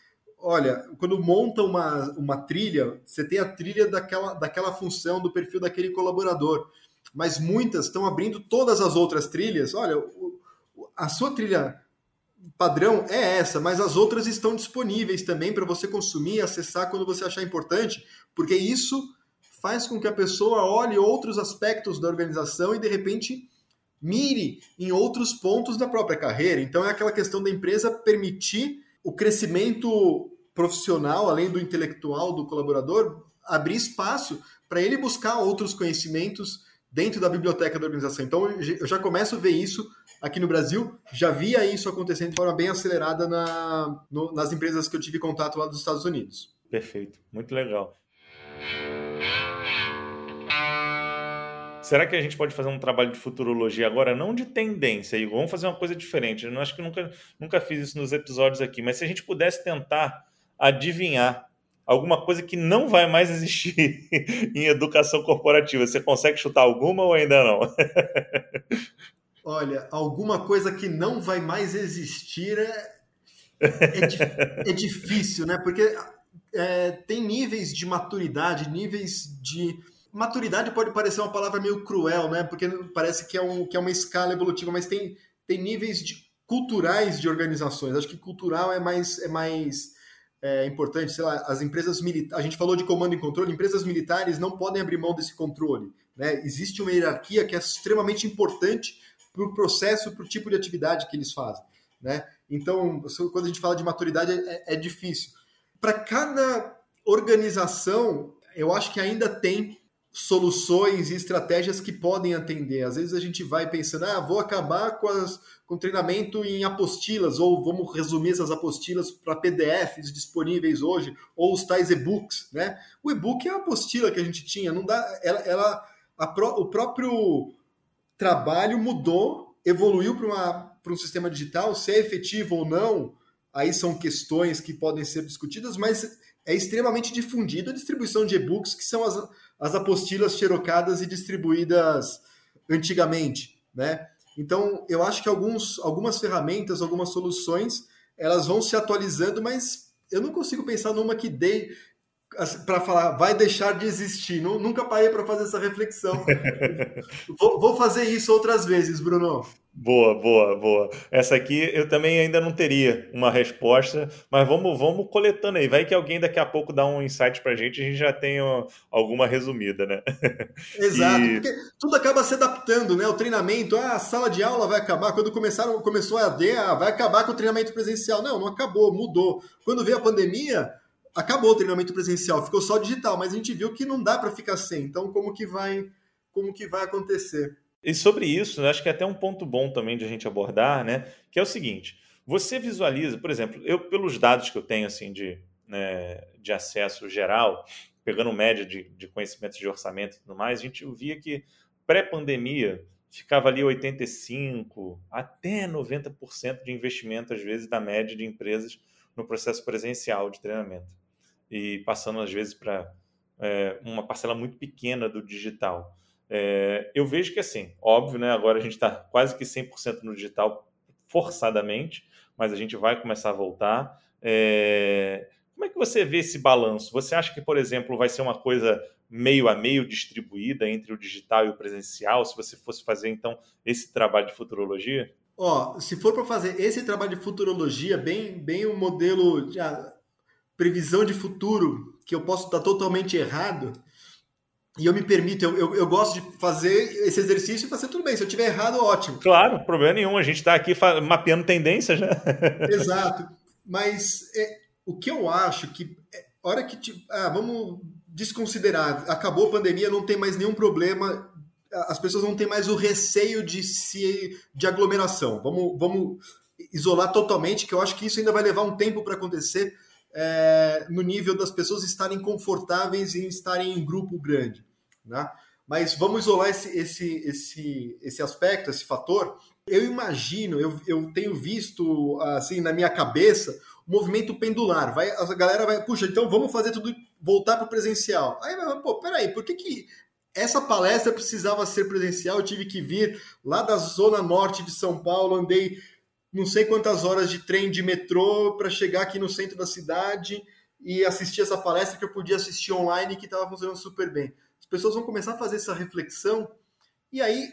Olha, quando monta uma, uma trilha, você tem a trilha daquela, daquela função, do perfil daquele colaborador. Mas muitas estão abrindo todas as outras trilhas. Olha, o, a sua trilha padrão é essa, mas as outras estão disponíveis também para você consumir acessar quando você achar importante, porque isso faz com que a pessoa olhe outros aspectos da organização e de repente mire em outros pontos da própria carreira. Então é aquela questão da empresa permitir o crescimento profissional, além do intelectual do colaborador, abrir espaço para ele buscar outros conhecimentos dentro da biblioteca da organização. Então eu já começo a ver isso aqui no Brasil, já via isso acontecendo de forma bem acelerada na, no, nas empresas que eu tive contato lá dos Estados Unidos. Perfeito, muito legal. Será que a gente pode fazer um trabalho de futurologia agora, não de tendência, e vamos fazer uma coisa diferente? Eu acho que nunca, nunca fiz isso nos episódios aqui, mas se a gente pudesse tentar adivinhar alguma coisa que não vai mais existir em educação corporativa, você consegue chutar alguma ou ainda não? Olha, alguma coisa que não vai mais existir é, é, é difícil, né? Porque é, tem níveis de maturidade, níveis de maturidade pode parecer uma palavra meio cruel, né? Porque parece que é, um, que é uma escala evolutiva, mas tem, tem níveis de, culturais de organizações. Acho que cultural é mais, é mais é, importante. Sei lá, as empresas militares. A gente falou de comando e controle. Empresas militares não podem abrir mão desse controle. Né? Existe uma hierarquia que é extremamente importante para o processo, para o tipo de atividade que eles fazem. Né? Então, quando a gente fala de maturidade, é, é difícil. Para cada organização, eu acho que ainda tem soluções e estratégias que podem atender. Às vezes a gente vai pensando, ah, vou acabar com, as, com treinamento em apostilas, ou vamos resumir essas apostilas para PDFs disponíveis hoje, ou os tais e-books, né? O e-book é a apostila que a gente tinha, não dá, ela, ela a, o próprio trabalho mudou, evoluiu para um sistema digital, se é efetivo ou não, aí são questões que podem ser discutidas, mas é extremamente difundida a distribuição de e-books, que são as, as apostilas xerocadas e distribuídas antigamente, né? Então, eu acho que alguns, algumas ferramentas, algumas soluções, elas vão se atualizando, mas eu não consigo pensar numa que dê para falar, vai deixar de existir. Nunca parei para fazer essa reflexão. vou, vou, fazer isso outras vezes, Bruno. Boa, boa, boa. Essa aqui eu também ainda não teria uma resposta, mas vamos, vamos coletando aí. Vai que alguém daqui a pouco dá um insight pra gente e a gente já tem alguma resumida, né? Exato, e... porque tudo acaba se adaptando, né? O treinamento, ah, a sala de aula vai acabar. Quando começaram, começou a AD, ah, vai acabar com o treinamento presencial. Não, não acabou, mudou. Quando veio a pandemia, acabou o treinamento presencial, ficou só digital, mas a gente viu que não dá para ficar sem. Então, como que vai, como que vai acontecer? E sobre isso, né, acho que é até um ponto bom também de a gente abordar, né? Que é o seguinte: você visualiza, por exemplo, eu pelos dados que eu tenho assim de, né, de acesso geral, pegando média de, de conhecimentos de orçamento e tudo mais, a gente via que pré-pandemia ficava ali 85 até 90% de investimento, às vezes, da média de empresas no processo presencial de treinamento. E passando, às vezes, para é, uma parcela muito pequena do digital. É, eu vejo que, assim, óbvio, né, agora a gente está quase que 100% no digital, forçadamente, mas a gente vai começar a voltar. É, como é que você vê esse balanço? Você acha que, por exemplo, vai ser uma coisa meio a meio distribuída entre o digital e o presencial, se você fosse fazer, então, esse trabalho de futurologia? Ó, se for para fazer esse trabalho de futurologia, bem, bem o modelo de ah, previsão de futuro, que eu posso estar totalmente errado, e eu me permito, eu, eu, eu, gosto de fazer esse exercício e fazer tudo bem. Se eu tiver errado, ótimo. Claro, problema nenhum. A gente está aqui mapeando tendências, né? Exato. Mas é, o que eu acho que, é, hora que. Tipo, ah, vamos desconsiderar, acabou a pandemia, não tem mais nenhum problema, as pessoas não têm mais o receio de se de aglomeração. Vamos, vamos isolar totalmente, que eu acho que isso ainda vai levar um tempo para acontecer é, no nível das pessoas estarem confortáveis em estarem em grupo grande. Né? Mas vamos isolar esse, esse, esse, esse aspecto, esse fator. Eu imagino, eu, eu tenho visto assim na minha cabeça o movimento pendular. Vai, a galera vai, puxa, então vamos fazer tudo, voltar para o presencial. Aí, pô, peraí, por que, que essa palestra precisava ser presencial? Eu tive que vir lá da zona norte de São Paulo, andei não sei quantas horas de trem de metrô para chegar aqui no centro da cidade e assistir essa palestra que eu podia assistir online que estava funcionando super bem. As pessoas vão começar a fazer essa reflexão e aí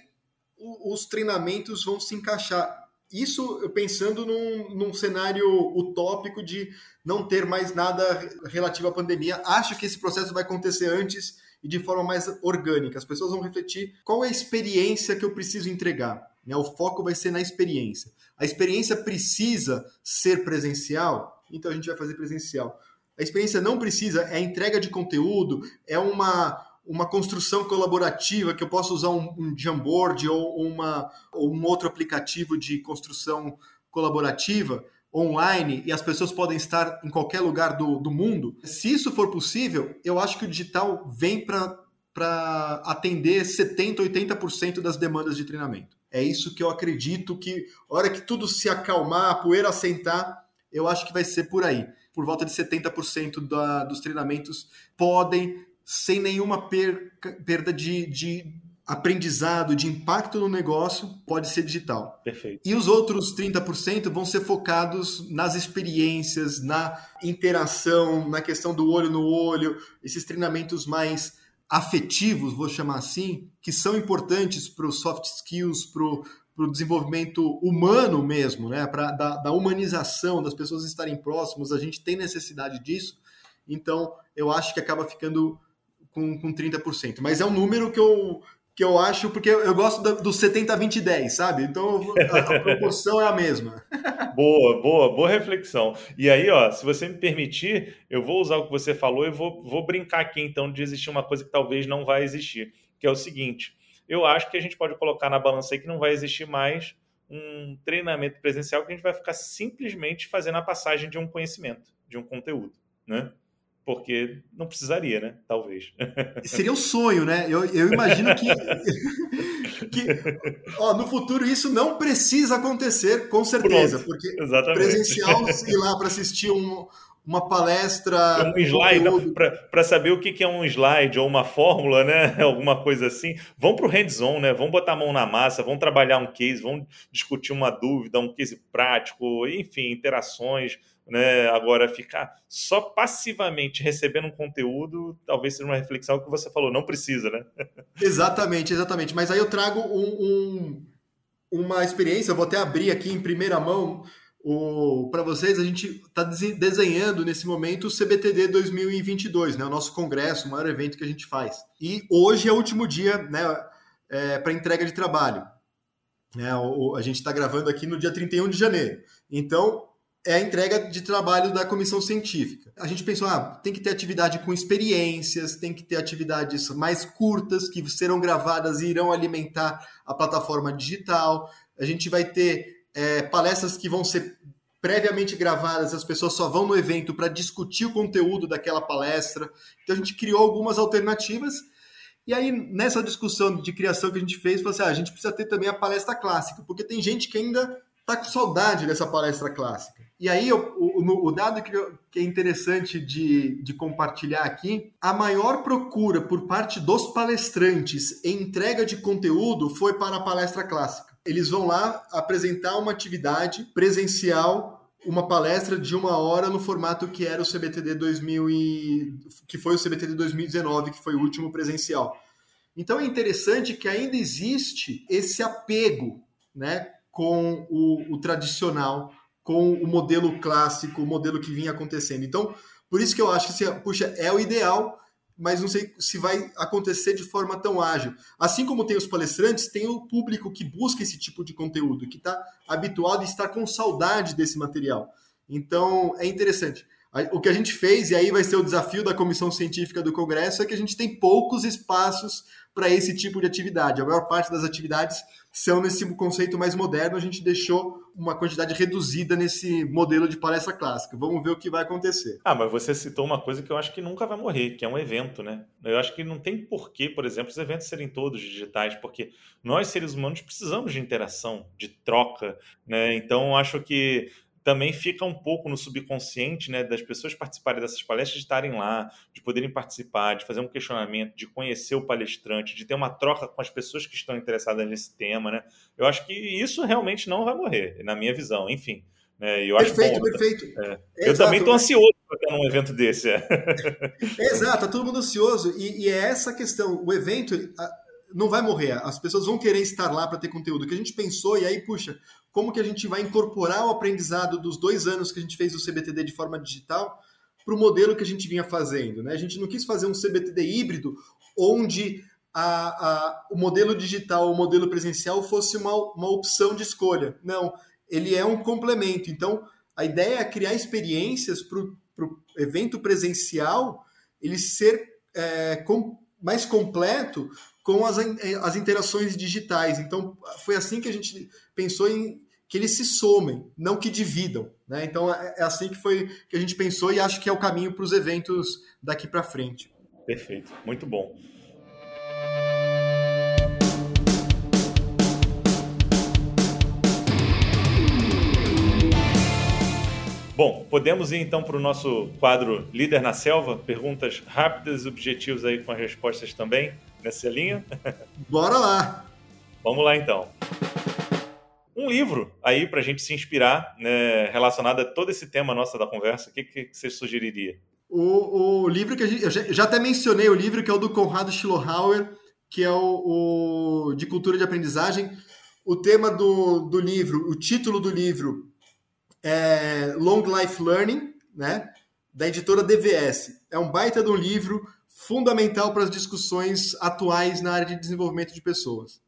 os treinamentos vão se encaixar. Isso pensando num, num cenário utópico de não ter mais nada relativo à pandemia. Acho que esse processo vai acontecer antes e de forma mais orgânica. As pessoas vão refletir qual é a experiência que eu preciso entregar. Né? O foco vai ser na experiência. A experiência precisa ser presencial, então a gente vai fazer presencial. A experiência não precisa, é entrega de conteúdo, é uma, uma construção colaborativa que eu posso usar um, um Jamboard ou, uma, ou um outro aplicativo de construção colaborativa online e as pessoas podem estar em qualquer lugar do, do mundo. Se isso for possível, eu acho que o digital vem para atender 70%, 80% das demandas de treinamento. É isso que eu acredito que, a hora que tudo se acalmar, a poeira assentar, eu acho que vai ser por aí. Por volta de 70% da, dos treinamentos podem, sem nenhuma perca, perda de, de aprendizado, de impacto no negócio, pode ser digital. Perfeito. E os outros 30% vão ser focados nas experiências, na interação, na questão do olho no olho, esses treinamentos mais afetivos, vou chamar assim, que são importantes para os soft skills, para o desenvolvimento humano mesmo, né? Pra, da, da humanização, das pessoas estarem próximas, a gente tem necessidade disso. Então, eu acho que acaba ficando com, com 30%. Mas é um número que eu, que eu acho, porque eu gosto do 70, 20, 10, sabe? Então a, a proporção é a mesma. boa, boa, boa reflexão. E aí, ó, se você me permitir, eu vou usar o que você falou e vou, vou brincar aqui, então, de existir uma coisa que talvez não vai existir, que é o seguinte: eu acho que a gente pode colocar na balança aí que não vai existir mais um treinamento presencial que a gente vai ficar simplesmente fazendo a passagem de um conhecimento, de um conteúdo, né? Porque não precisaria, né? Talvez. Seria um sonho, né? Eu, eu imagino que, que ó, no futuro isso não precisa acontecer, com certeza, Pronto, porque exatamente. presencial ir lá para assistir um, uma palestra. Um slide, para saber o que é um slide ou uma fórmula, né? Alguma coisa assim. Vão para o hands-on, né? Vão botar a mão na massa, vão trabalhar um case, vão discutir uma dúvida, um case prático, enfim, interações né? Agora, ficar só passivamente recebendo um conteúdo, talvez seja uma reflexão que você falou, não precisa, né? exatamente, exatamente. Mas aí eu trago um, um, uma experiência, eu vou até abrir aqui em primeira mão para vocês. A gente está desenhando nesse momento o CBTD 2022, né? o nosso congresso, o maior evento que a gente faz. E hoje é o último dia né, é, para entrega de trabalho. É, o, a gente está gravando aqui no dia 31 de janeiro. Então, é a entrega de trabalho da comissão científica. A gente pensou, ah, tem que ter atividade com experiências, tem que ter atividades mais curtas que serão gravadas e irão alimentar a plataforma digital. A gente vai ter é, palestras que vão ser previamente gravadas, as pessoas só vão no evento para discutir o conteúdo daquela palestra. Então a gente criou algumas alternativas. E aí, nessa discussão de criação que a gente fez, assim, ah, a gente precisa ter também a palestra clássica, porque tem gente que ainda está com saudade dessa palestra clássica. E aí, o, o, dado que, que, é interessante de, de compartilhar aqui, a maior procura por parte dos palestrantes em entrega de conteúdo foi para a palestra clássica. Eles vão lá apresentar uma atividade presencial, uma palestra de uma hora no formato que era o CBTD 2000 e, que foi o CBTD 2019, que foi o último presencial. Então é interessante que ainda existe esse apego, né, com o, o tradicional, com o modelo clássico, o modelo que vinha acontecendo. Então, por isso que eu acho que, puxa, é o ideal, mas não sei se vai acontecer de forma tão ágil. Assim como tem os palestrantes, tem o público que busca esse tipo de conteúdo, que está habituado e está com saudade desse material. Então, é interessante. O que a gente fez, e aí vai ser o desafio da comissão científica do Congresso, é que a gente tem poucos espaços para esse tipo de atividade. A maior parte das atividades são nesse conceito mais moderno, a gente deixou uma quantidade reduzida nesse modelo de palestra clássica. Vamos ver o que vai acontecer. Ah, mas você citou uma coisa que eu acho que nunca vai morrer, que é um evento, né? Eu acho que não tem porquê, por exemplo, os eventos serem todos digitais, porque nós, seres humanos, precisamos de interação, de troca, né? Então, acho que também fica um pouco no subconsciente né, das pessoas participarem dessas palestras, de estarem lá, de poderem participar, de fazer um questionamento, de conhecer o palestrante, de ter uma troca com as pessoas que estão interessadas nesse tema. Né? Eu acho que isso realmente não vai morrer, na minha visão, enfim. Né? Eu perfeito, acho bom, perfeito. É. Eu também estou ansioso para ter um evento desse. É. Exato, tá todo mundo ansioso. E, e, é essa a questão. O evento não vai morrer. As pessoas vão querer estar lá para ter conteúdo. que a gente pensou, e aí, puxa, como que a gente vai incorporar o aprendizado dos dois anos que a gente fez o CBTD de forma digital para o modelo que a gente vinha fazendo. Né? A gente não quis fazer um CBTD híbrido onde a, a, o modelo digital, o modelo presencial fosse uma, uma opção de escolha. Não, ele é um complemento. Então, a ideia é criar experiências para o evento presencial ele ser é, com, mais completo com as, as interações digitais. Então, foi assim que a gente pensou em que eles se somem, não que dividam. Né? Então, é, é assim que foi que a gente pensou e acho que é o caminho para os eventos daqui para frente. Perfeito, muito bom. Bom, podemos ir então para o nosso quadro Líder na Selva? Perguntas rápidas objetivos aí com as respostas também nessa linha? Bora lá! Vamos lá então. Um livro aí para a gente se inspirar né, relacionado a todo esse tema nossa da conversa, o que, que você sugeriria? O, o livro que a gente. Eu já, já, até mencionei o livro que é o do Conrado Schlohauer, que é o, o de cultura de aprendizagem. O tema do, do livro, o título do livro é Long Life Learning, né? Da editora DVS. É um baita de um livro fundamental para as discussões atuais na área de desenvolvimento de pessoas.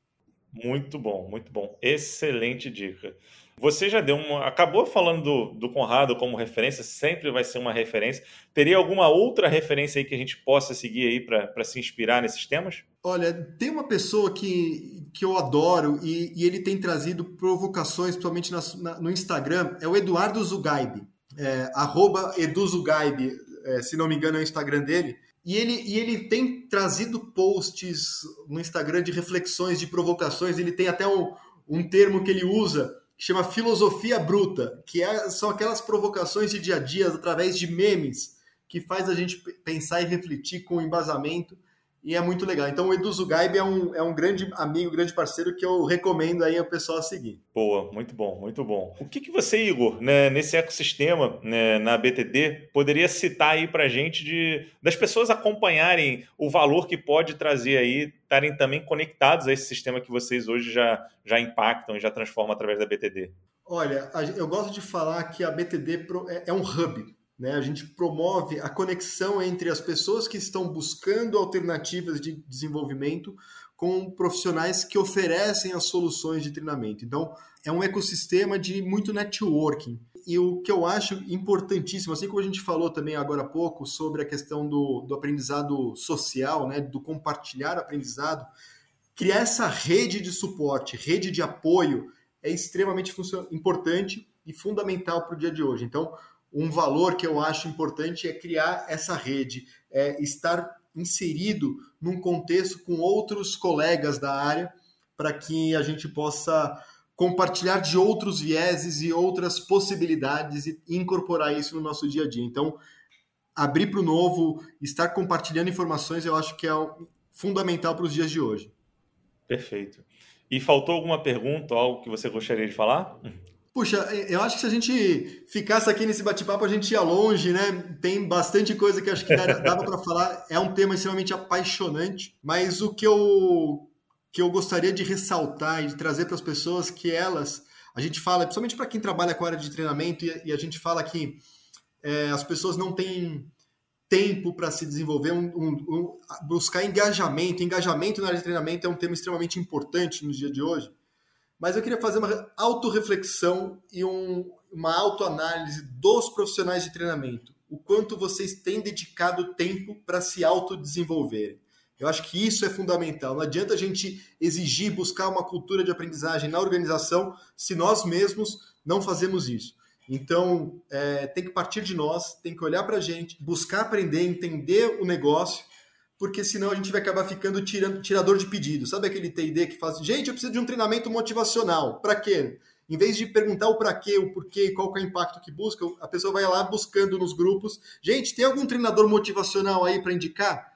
Muito bom, muito bom. Excelente dica. Você já deu uma. Acabou falando do, do Conrado como referência, sempre vai ser uma referência. Teria alguma outra referência aí que a gente possa seguir aí para se inspirar nesses temas? Olha, tem uma pessoa que, que eu adoro e, e ele tem trazido provocações, principalmente na, na, no Instagram, é o Eduardo Zugaib. É, arroba EduZugaib, é, se não me engano é o Instagram dele. E ele, e ele tem trazido posts no Instagram de reflexões, de provocações. Ele tem até um, um termo que ele usa, que chama filosofia bruta, que é, são aquelas provocações de dia a dia através de memes, que faz a gente pensar e refletir com embasamento e é muito legal. Então o Edu Zugaib é um, é um grande amigo, grande parceiro que eu recomendo aí ao pessoal a seguir. Boa, muito bom, muito bom. O que, que você, Igor, né, nesse ecossistema, né, na BTD, poderia citar aí para gente de, das pessoas acompanharem o valor que pode trazer aí, estarem também conectados a esse sistema que vocês hoje já, já impactam e já transformam através da BTD? Olha, eu gosto de falar que a BTD é, é um hub né? A gente promove a conexão entre as pessoas que estão buscando alternativas de desenvolvimento com profissionais que oferecem as soluções de treinamento. Então, é um ecossistema de muito networking. E o que eu acho importantíssimo, assim como a gente falou também agora há pouco sobre a questão do, do aprendizado social, né, do compartilhar aprendizado, criar essa rede de suporte, rede de apoio é extremamente importante e fundamental para o dia de hoje. Então, um valor que eu acho importante é criar essa rede, é estar inserido num contexto com outros colegas da área para que a gente possa compartilhar de outros vieses e outras possibilidades e incorporar isso no nosso dia a dia. Então, abrir para o novo, estar compartilhando informações, eu acho que é fundamental para os dias de hoje. Perfeito. E faltou alguma pergunta, algo que você gostaria de falar? Puxa, eu acho que se a gente ficasse aqui nesse bate-papo, a gente ia longe, né? Tem bastante coisa que acho que dava para falar. É um tema extremamente apaixonante, mas o que eu, que eu gostaria de ressaltar e de trazer para as pessoas que elas, a gente fala, principalmente para quem trabalha com a área de treinamento, e, e a gente fala que é, as pessoas não têm tempo para se desenvolver, um, um, um, buscar engajamento. Engajamento na área de treinamento é um tema extremamente importante no dia de hoje mas eu queria fazer uma autorreflexão e um, uma autoanálise dos profissionais de treinamento. O quanto vocês têm dedicado tempo para se autodesenvolverem. Eu acho que isso é fundamental. Não adianta a gente exigir, buscar uma cultura de aprendizagem na organização se nós mesmos não fazemos isso. Então, é, tem que partir de nós, tem que olhar para a gente, buscar aprender, entender o negócio, porque senão a gente vai acabar ficando tirando, tirador de pedido. Sabe aquele TD que faz, gente, eu preciso de um treinamento motivacional. Para quê? Em vez de perguntar o para quê, o porquê, qual é o impacto que busca, a pessoa vai lá buscando nos grupos. Gente, tem algum treinador motivacional aí para indicar?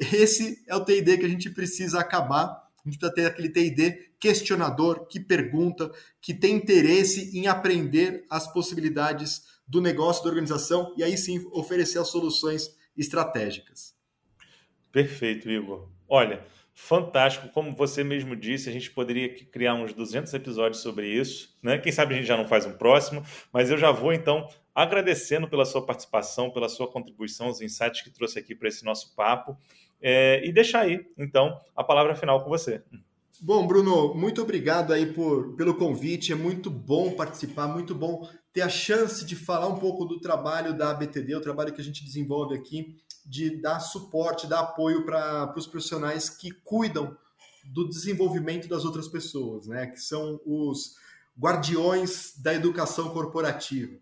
Esse é o TD que a gente precisa acabar. A gente precisa ter aquele TD questionador, que pergunta, que tem interesse em aprender as possibilidades do negócio, da organização, e aí sim oferecer as soluções estratégicas. Perfeito, Igor. Olha, fantástico. Como você mesmo disse, a gente poderia criar uns 200 episódios sobre isso, né? Quem sabe a gente já não faz um próximo, mas eu já vou então agradecendo pela sua participação, pela sua contribuição, os insights que trouxe aqui para esse nosso papo, é, e deixar aí então a palavra final com você. Bom, Bruno, muito obrigado aí por, pelo convite. É muito bom participar, muito bom ter a chance de falar um pouco do trabalho da ABTD, o trabalho que a gente desenvolve aqui de dar suporte, dar apoio para os profissionais que cuidam do desenvolvimento das outras pessoas, né? Que são os guardiões da educação corporativa.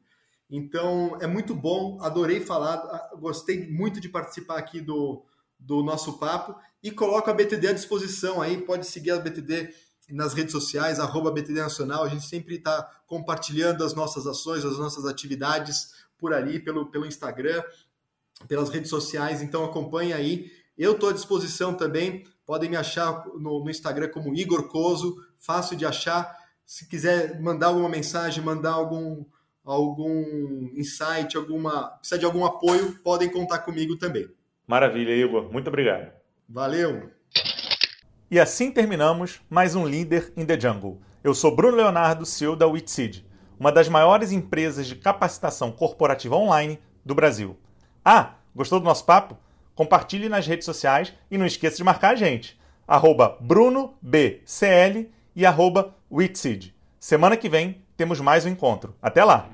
Então, é muito bom, adorei falar, gostei muito de participar aqui do, do nosso papo e coloco a BTD à disposição aí, pode seguir a BTD nas redes sociais, arroba BTD Nacional, a gente sempre está compartilhando as nossas ações, as nossas atividades por ali, pelo, pelo Instagram, pelas redes sociais, então acompanhe aí. Eu estou à disposição também, podem me achar no, no, Instagram como Igor Coso, fácil de achar. Se quiser mandar alguma mensagem, mandar algum, algum insight, alguma, precisa de algum apoio, podem contar comigo também. Maravilha, Igor. Muito obrigado. Valeu. E assim terminamos mais um Líder in the Jungle. Eu sou Bruno Leonardo, CEO da Witseed, uma das maiores empresas de capacitação corporativa online do Brasil. Ah, gostou do nosso papo? Compartilhe nas redes sociais e não esqueça de marcar a gente. Arroba BrunoBCL e arroba Semana que vem temos mais um encontro. Até lá!